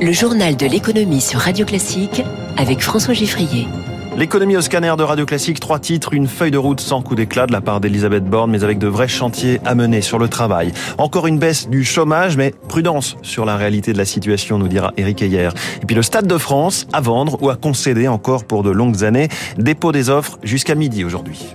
Le journal de l'économie sur Radio Classique avec François Giffrier. L'économie au scanner de Radio Classique, trois titres, une feuille de route sans coup d'éclat de la part d'Elisabeth Borne, mais avec de vrais chantiers à mener sur le travail. Encore une baisse du chômage, mais prudence sur la réalité de la situation, nous dira Eric Heyer. Et puis le Stade de France à vendre ou à concéder encore pour de longues années. Dépôt des offres jusqu'à midi aujourd'hui.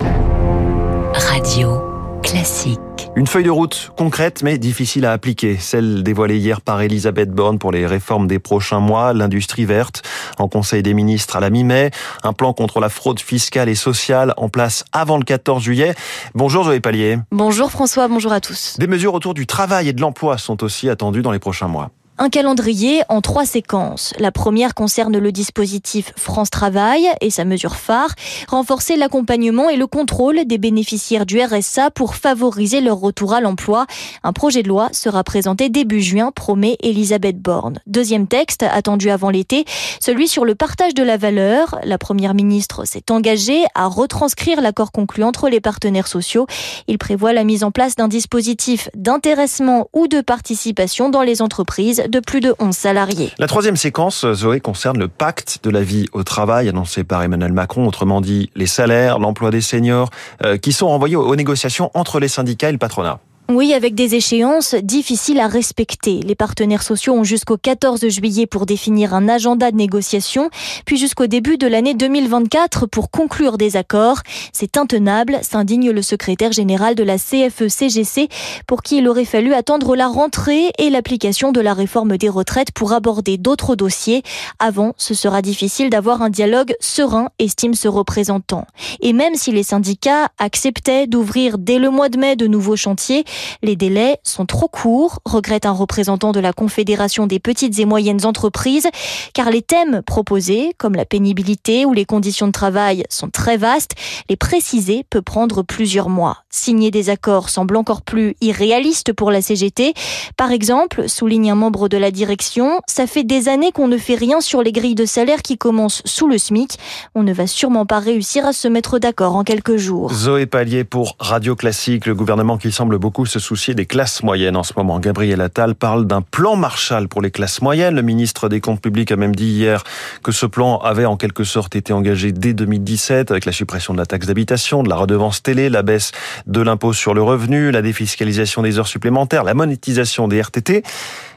Radio Classique. Une feuille de route concrète mais difficile à appliquer, celle dévoilée hier par Elisabeth Borne pour les réformes des prochains mois, l'industrie verte, en Conseil des ministres à la mi-mai, un plan contre la fraude fiscale et sociale en place avant le 14 juillet. Bonjour Zoé Pallier. Bonjour François, bonjour à tous. Des mesures autour du travail et de l'emploi sont aussi attendues dans les prochains mois. Un calendrier en trois séquences. La première concerne le dispositif France Travail et sa mesure phare, renforcer l'accompagnement et le contrôle des bénéficiaires du RSA pour favoriser leur retour à l'emploi. Un projet de loi sera présenté début juin, promet Elisabeth Borne. Deuxième texte, attendu avant l'été, celui sur le partage de la valeur. La première ministre s'est engagée à retranscrire l'accord conclu entre les partenaires sociaux. Il prévoit la mise en place d'un dispositif d'intéressement ou de participation dans les entreprises de plus de 11 salariés. La troisième séquence, Zoé, concerne le pacte de la vie au travail annoncé par Emmanuel Macron, autrement dit les salaires, l'emploi des seniors, euh, qui sont renvoyés aux négociations entre les syndicats et le patronat. Oui, avec des échéances difficiles à respecter. Les partenaires sociaux ont jusqu'au 14 juillet pour définir un agenda de négociation, puis jusqu'au début de l'année 2024 pour conclure des accords. C'est intenable, s'indigne le secrétaire général de la CFE-CGC, pour qui il aurait fallu attendre la rentrée et l'application de la réforme des retraites pour aborder d'autres dossiers. Avant, ce sera difficile d'avoir un dialogue serein, estime ce représentant. Et même si les syndicats acceptaient d'ouvrir dès le mois de mai de nouveaux chantiers, les délais sont trop courts, regrette un représentant de la Confédération des petites et moyennes entreprises, car les thèmes proposés, comme la pénibilité ou les conditions de travail, sont très vastes. Les préciser peut prendre plusieurs mois. Signer des accords semble encore plus irréaliste pour la CGT. Par exemple, souligne un membre de la direction, ça fait des années qu'on ne fait rien sur les grilles de salaire qui commencent sous le SMIC. On ne va sûrement pas réussir à se mettre d'accord en quelques jours. Zoé Pallier pour Radio Classique, le gouvernement qui semble beaucoup se soucier des classes moyennes en ce moment. Gabriel Attal parle d'un plan Marshall pour les classes moyennes. Le ministre des Comptes publics a même dit hier que ce plan avait en quelque sorte été engagé dès 2017 avec la suppression de la taxe d'habitation, de la redevance télé, la baisse de l'impôt sur le revenu, la défiscalisation des heures supplémentaires, la monétisation des RTT.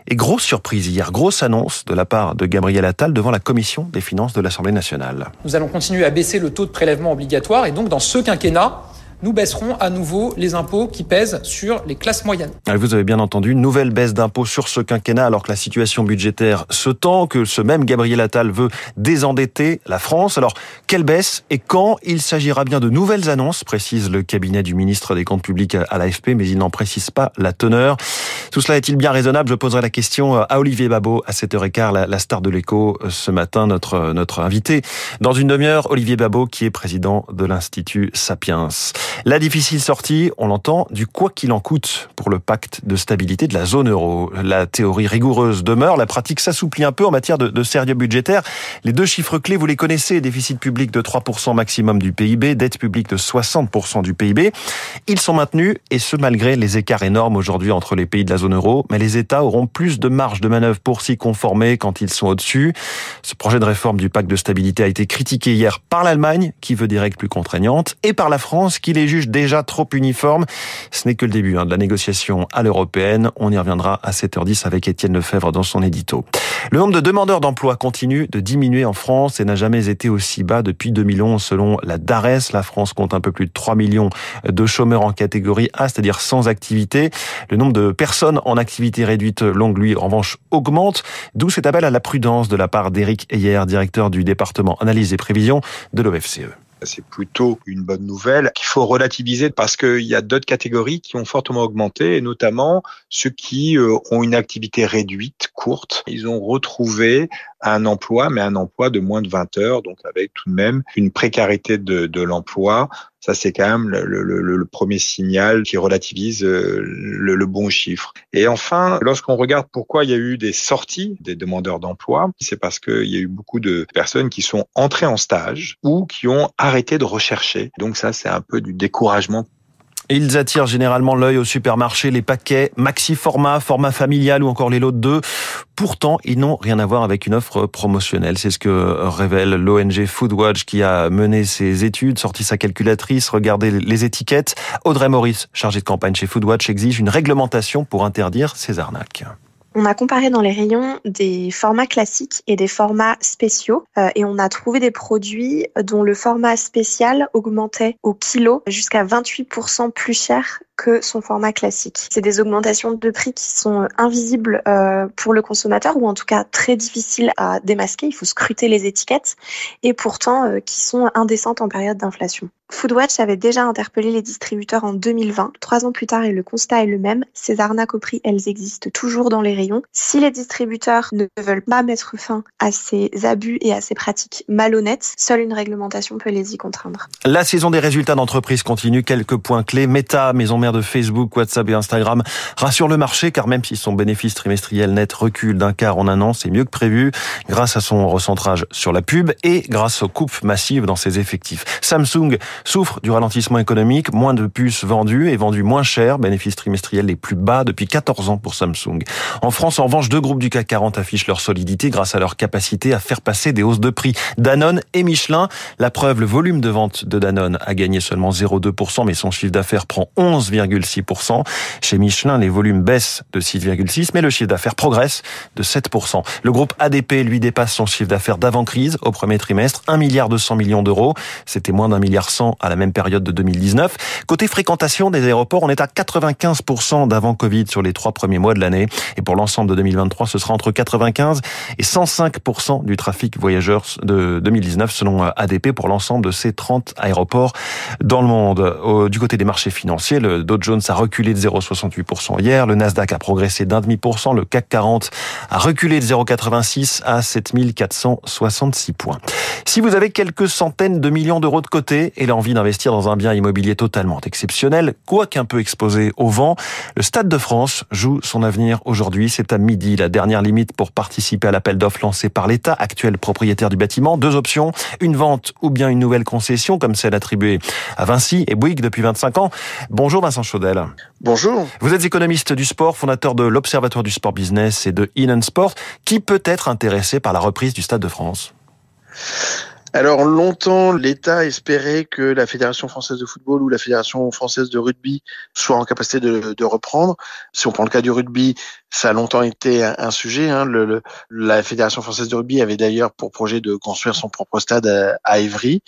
Et grosse surprise hier, grosse annonce de la part de Gabriel Attal devant la commission des finances de l'Assemblée nationale. Nous allons continuer à baisser le taux de prélèvement obligatoire et donc dans ce quinquennat, nous baisserons à nouveau les impôts qui pèsent sur les classes moyennes. Vous avez bien entendu, une nouvelle baisse d'impôts sur ce quinquennat alors que la situation budgétaire se tend, que ce même Gabriel Attal veut désendetter la France. Alors, quelle baisse et quand? Il s'agira bien de nouvelles annonces, précise le cabinet du ministre des Comptes publics à l'AFP, mais il n'en précise pas la teneur. Tout cela est-il bien raisonnable? Je poserai la question à Olivier Babot à 7h15, la, star de l'écho ce matin, notre, notre invité. Dans une demi-heure, Olivier Babot qui est président de l'Institut Sapiens. La difficile sortie, on l'entend, du quoi qu'il en coûte pour le pacte de stabilité de la zone euro. La théorie rigoureuse demeure, la pratique s'assouplit un peu en matière de, de sérieux budgétaire. Les deux chiffres clés, vous les connaissez, déficit public de 3% maximum du PIB, dette publique de 60% du PIB. Ils sont maintenus, et ce malgré les écarts énormes aujourd'hui entre les pays de la zone euro, mais les États auront plus de marge de manœuvre pour s'y conformer quand ils sont au-dessus. Ce projet de réforme du pacte de stabilité a été critiqué hier par l'Allemagne, qui veut des règles plus contraignantes, et par la France, qui les juge déjà trop uniformes. Ce n'est que le début hein, de la négociation à l'européenne. On y reviendra à 7h10 avec Étienne Lefebvre dans son édito. Le nombre de demandeurs d'emploi continue de diminuer en France et n'a jamais été aussi bas depuis 2011 selon la DARES. La France compte un peu plus de 3 millions de chômeurs en catégorie A, c'est-à-dire sans activité. Le nombre de personnes en activité réduite longue, lui, en revanche, augmente, d'où cet appel à la prudence de la part d'Éric Heyer, directeur du département analyse et prévision de l'OFCE c'est plutôt une bonne nouvelle qu'il faut relativiser parce qu'il y a d'autres catégories qui ont fortement augmenté, et notamment ceux qui ont une activité réduite, courte. Ils ont retrouvé un emploi, mais un emploi de moins de 20 heures, donc avec tout de même une précarité de l'emploi. Ça, c'est quand même le, premier signal qui relativise le, le, bon chiffre. Et enfin, lorsqu'on regarde pourquoi il y a eu des sorties des demandeurs d'emploi, c'est parce qu'il y a eu beaucoup de personnes qui sont entrées en stage ou qui ont arrêté de rechercher. Donc ça, c'est un peu du découragement ils attirent généralement l'œil au supermarché, les paquets maxi format, format familial ou encore les lots de deux. Pourtant, ils n'ont rien à voir avec une offre promotionnelle. C'est ce que révèle l'ONG Foodwatch qui a mené ses études, sorti sa calculatrice, regardé les étiquettes. Audrey Maurice, chargée de campagne chez Foodwatch, exige une réglementation pour interdire ces arnaques. On a comparé dans les rayons des formats classiques et des formats spéciaux euh, et on a trouvé des produits dont le format spécial augmentait au kilo jusqu'à 28% plus cher que son format classique. C'est des augmentations de prix qui sont invisibles euh, pour le consommateur ou en tout cas très difficiles à démasquer. Il faut scruter les étiquettes et pourtant euh, qui sont indécentes en période d'inflation. Foodwatch avait déjà interpellé les distributeurs en 2020. Trois ans plus tard, et le constat est le même. Ces arnaques au prix, elles existent toujours dans les rayons. Si les distributeurs ne veulent pas mettre fin à ces abus et à ces pratiques malhonnêtes, seule une réglementation peut les y contraindre. La saison des résultats d'entreprise continue. Quelques points clés. Meta, maison de Facebook, WhatsApp et Instagram rassure le marché car même si son bénéfice trimestriel net recule d'un quart en un an, c'est mieux que prévu grâce à son recentrage sur la pub et grâce aux coupes massives dans ses effectifs. Samsung souffre du ralentissement économique, moins de puces vendues et vendues moins cher, bénéfices trimestriels les plus bas depuis 14 ans pour Samsung. En France, en revanche, deux groupes du CAC 40 affichent leur solidité grâce à leur capacité à faire passer des hausses de prix. Danone et Michelin, la preuve, le volume de vente de Danone a gagné seulement 0,2%, mais son chiffre d'affaires prend 11, 6,6%. Chez Michelin, les volumes baissent de 6,6%, mais le chiffre d'affaires progresse de 7%. Le groupe ADP, lui, dépasse son chiffre d'affaires d'avant-crise au premier trimestre, 1 milliard 200 millions d'euros. C'était moins d'un milliard 100 à la même période de 2019. Côté fréquentation des aéroports, on est à 95% d'avant Covid sur les trois premiers mois de l'année. Et pour l'ensemble de 2023, ce sera entre 95 et 105% du trafic voyageurs de 2019 selon ADP pour l'ensemble de ces 30 aéroports dans le monde. Du côté des marchés financiers, Dow Jones a reculé de 0,68% hier, le Nasdaq a progressé d'un demi pour cent, le CAC 40 a reculé de 0,86 à 7466 points. Si vous avez quelques centaines de millions d'euros de côté et l'envie d'investir dans un bien immobilier totalement exceptionnel, quoiqu'un peu exposé au vent, le Stade de France joue son avenir aujourd'hui. C'est à midi la dernière limite pour participer à l'appel d'offres lancé par l'État, actuel propriétaire du bâtiment. Deux options, une vente ou bien une nouvelle concession comme celle attribuée à Vinci et Bouygues depuis 25 ans. Bonjour Vincent Chaudel. Bonjour. Vous êtes économiste du sport, fondateur de l'Observatoire du sport business et de In Sport. Qui peut être intéressé par la reprise du Stade de France alors longtemps, l'État espérait que la Fédération française de football ou la Fédération française de rugby soient en capacité de, reprendre. Si on prend le cas du rugby, ça a longtemps été un, sujet. Hein. La Fédération française de rugby avait d'ailleurs pour projet de construire son propre stade à, à Évry,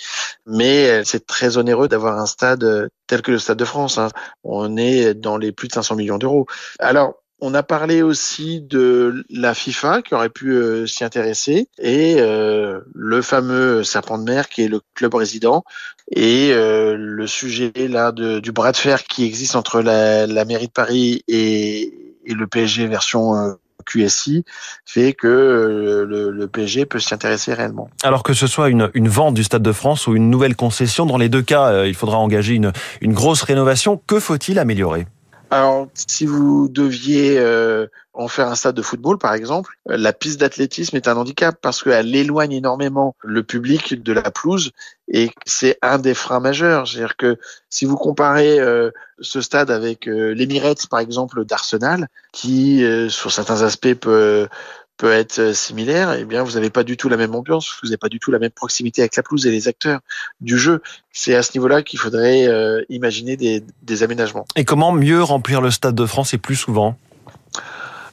mais c'est très onéreux d'avoir un stade tel que le Stade de France. Hein. On est dans les plus de 500 millions d'euros. Alors on a parlé aussi de la FIFA qui aurait pu euh, s'y intéresser et euh, le fameux serpent de mer qui est le club résident et euh, le sujet là de, du bras de fer qui existe entre la, mairie de Paris et, et le PSG version QSI fait que le, PSG peut s'y intéresser réellement. Alors que ce soit une, une, vente du Stade de France ou une nouvelle concession, dans les deux cas, il faudra engager une, une grosse rénovation. Que faut-il améliorer? Alors, si vous deviez euh, en faire un stade de football, par exemple, euh, la piste d'athlétisme est un handicap parce qu'elle éloigne énormément le public de la pelouse et c'est un des freins majeurs. C'est-à-dire que si vous comparez euh, ce stade avec l'Emirates, par exemple, d'Arsenal, qui, sur certains aspects, peut peut être euh, similaire, eh bien, vous n'avez pas du tout la même ambiance, vous n'avez pas du tout la même proximité avec la pelouse et les acteurs du jeu. C'est à ce niveau-là qu'il faudrait euh, imaginer des, des aménagements. Et comment mieux remplir le Stade de France et plus souvent?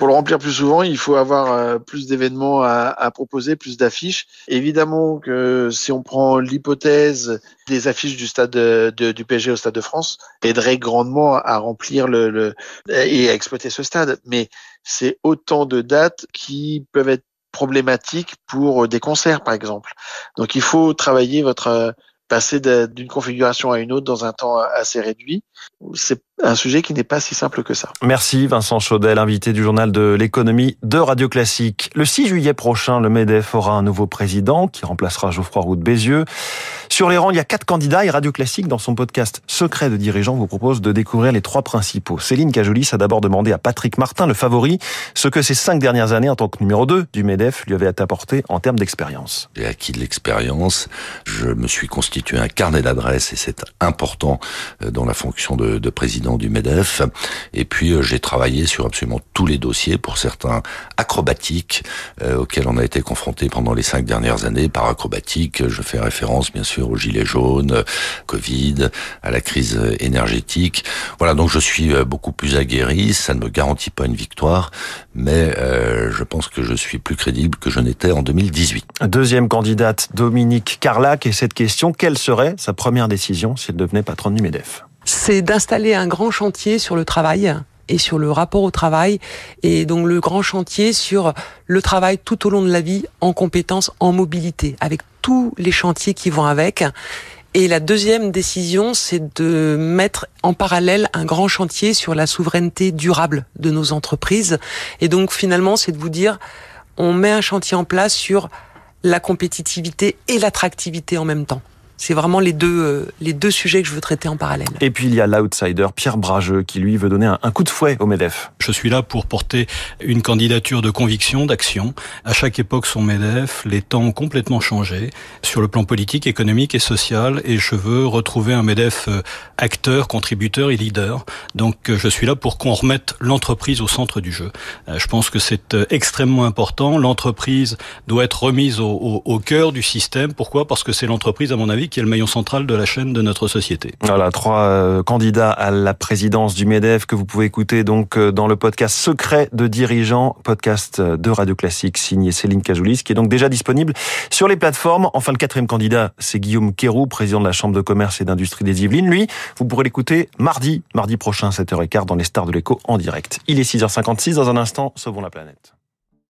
Pour le remplir plus souvent, il faut avoir euh, plus d'événements à, proposer, plus d'affiches. Évidemment que si on prend l'hypothèse des affiches du stade du PSG au Stade de France, aiderait grandement à remplir le, et à exploiter ce stade. Mais c'est autant de dates qui peuvent être problématiques pour des concerts, par exemple. Donc il faut travailler votre passer d'une configuration à une autre dans un temps assez réduit. C'est un sujet qui n'est pas si simple que ça. Merci Vincent Chaudel, invité du journal de l'économie de Radio Classique. Le 6 juillet prochain, le MEDEF aura un nouveau président qui remplacera Geoffroy Roux de Bézieux. Sur les rangs, il y a quatre candidats et Radio Classique, dans son podcast Secret de dirigeants, vous propose de découvrir les trois principaux. Céline Cajolis a d'abord demandé à Patrick Martin, le favori, ce que ces cinq dernières années en tant que numéro 2 du MEDEF lui avaient apporté en termes d'expérience. J'ai acquis de l'expérience, je me suis constitué un carnet d'adresses et c'est important euh, dans la fonction de, de président du MEDEF. Et puis j'ai travaillé sur absolument tous les dossiers, pour certains acrobatiques, auxquels on a été confronté pendant les cinq dernières années. Par acrobatique, je fais référence bien sûr aux gilets jaunes, Covid, à la crise énergétique. Voilà, donc je suis beaucoup plus aguerri. Ça ne me garantit pas une victoire, mais je pense que je suis plus crédible que je n'étais en 2018. Deuxième candidate, Dominique Carlac, et cette question, quelle serait sa première décision si elle devenait patronne du MEDEF? C'est d'installer un grand chantier sur le travail et sur le rapport au travail, et donc le grand chantier sur le travail tout au long de la vie en compétences, en mobilité, avec tous les chantiers qui vont avec. Et la deuxième décision, c'est de mettre en parallèle un grand chantier sur la souveraineté durable de nos entreprises. Et donc finalement, c'est de vous dire, on met un chantier en place sur la compétitivité et l'attractivité en même temps. C'est vraiment les deux, euh, les deux sujets que je veux traiter en parallèle. Et puis il y a l'outsider Pierre Brageux qui lui veut donner un, coup de fouet au MEDEF. Je suis là pour porter une candidature de conviction, d'action. À chaque époque son MEDEF, les temps ont complètement changé sur le plan politique, économique et social et je veux retrouver un MEDEF euh, acteur, contributeur et leader. Donc euh, je suis là pour qu'on remette l'entreprise au centre du jeu. Je pense que c'est extrêmement important. L'entreprise doit être remise au, au, au cœur du système. Pourquoi? Parce que c'est l'entreprise, à mon avis, qui est le maillon central de la chaîne de notre société. Voilà, trois euh, candidats à la présidence du MEDEF que vous pouvez écouter donc euh, dans le podcast Secret de dirigeants, podcast euh, de Radio Classique signé Céline Cajoulis, qui est donc déjà disponible sur les plateformes. Enfin, le quatrième candidat, c'est Guillaume Kérou, président de la Chambre de commerce et d'industrie des Yvelines. Lui, vous pourrez l'écouter mardi, mardi prochain, 7h15 dans les Stars de l'écho en direct. Il est 6h56, dans un instant, sauvons la planète.